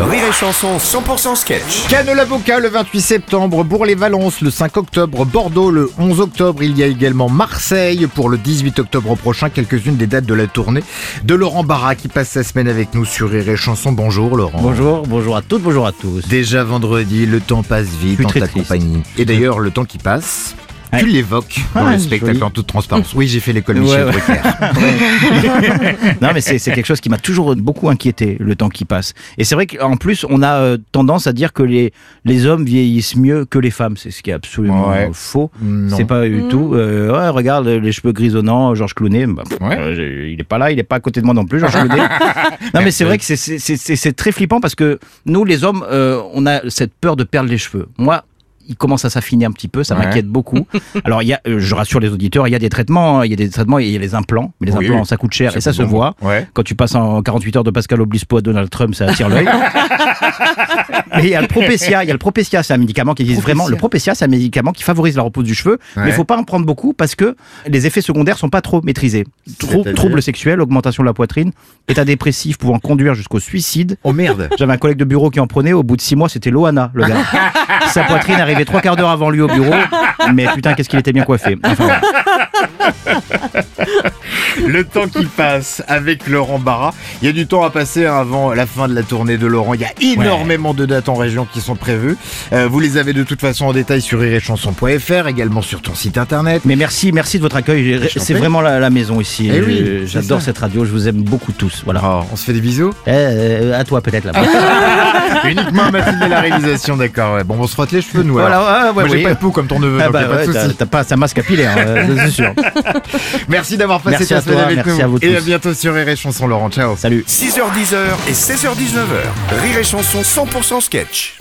Rire et Chanson 100% sketch. Cannes l'avocat le 28 septembre, Bourg-les-Valences le 5 octobre, Bordeaux le 11 octobre, il y a également Marseille pour le 18 octobre prochain, quelques-unes des dates de la tournée de Laurent Barra qui passe sa semaine avec nous sur Rire et Chanson. Bonjour Laurent. Bonjour, bonjour à toutes, bonjour à tous. Déjà vendredi, le temps passe vite en ta triste. compagnie. Et d'ailleurs, le temps qui passe. Tu l'évoques dans Ah, le spectacle joli. en toute transparence. Oui, j'ai fait l'école Michel Ouais, ouais. Drucker. non mais c'est quelque chose qui m'a toujours beaucoup inquiété, le temps qui passe. Et c'est vrai qu'en plus, on a euh, tendance à dire que les, les hommes vieillissent mieux que les femmes. C'est ce qui est absolument Ouais. faux. C'est pas du tout. euh, ouais, regarde les cheveux grisonnants, Georges Clooney. bah, Ouais. euh, il est pas là, il est pas à côté de moi non plus, Georges Clooney. non mais c'est vrai que c'est- très flippant parce que nous, les hommes, euh, on a cette peur de perdre les cheveux. Moi. Il commence à s'affiner un petit peu, ça Ouais. m'inquiète beaucoup. Alors, il y a, euh, je rassure les auditeurs, il y a des traitements, hein, il y a des traitements, il y a les implants, mais les Oui, implants, ça coûte cher et ça se bon. voit. Ouais. Quand tu passes en 48 heures de Pascal Obispo à Donald Trump, ça attire l'œil. Mais il y a le Propecia, il y a le Propecia, c'est un médicament qui existe vraiment. Le Propecia, c'est un médicament qui favorise la repousse du cheveu, mais il faut pas en prendre beaucoup parce que les effets secondaires sont pas trop maîtrisés. Trou- troubles sexuels, augmentation de la poitrine, état dépressif pouvant conduire jusqu'au suicide. Oh merde. J'avais un collègue de bureau qui en prenait, au bout de six mois, c'était Loana, le gars. Sa poitrine arrivait trois quarts d'heure avant lui au bureau, mais putain, qu'est-ce qu'il était bien coiffé. Le temps qui passe avec Laurent Barra. Il y a du temps à passer avant la fin de la tournée de Laurent. Il y a énormément de dates en région qui sont prévues. Euh, vous les avez de toute façon en détail sur iréchanson.fr, également sur ton site internet. Mais merci, merci de votre accueil. C'est vraiment la, la maison ici. Eh oui, J'adore cette radio. Je vous aime beaucoup tous. Voilà. Oh, on se fait des bisous Eh, euh, à toi peut-être là. Uniquement à Mathilde et la réalisation, d'accord. Ouais. Bon, on se frotte les cheveux, nous. Voilà, ouais, ouais, Moi, j'ai oui. pas de peau comme ton neveu, Ah donc bah y a pas de ouais, t'as pas un masque capillaire, euh, c'est sûr. Merci d'avoir passé Merci ta à toi, avec merci nous. à vous Et à tous. bientôt sur Rire et Chanson, Laurent. Ciao. Salut. 6h10 et 16h19h. Rire et Chanson 100% sketch.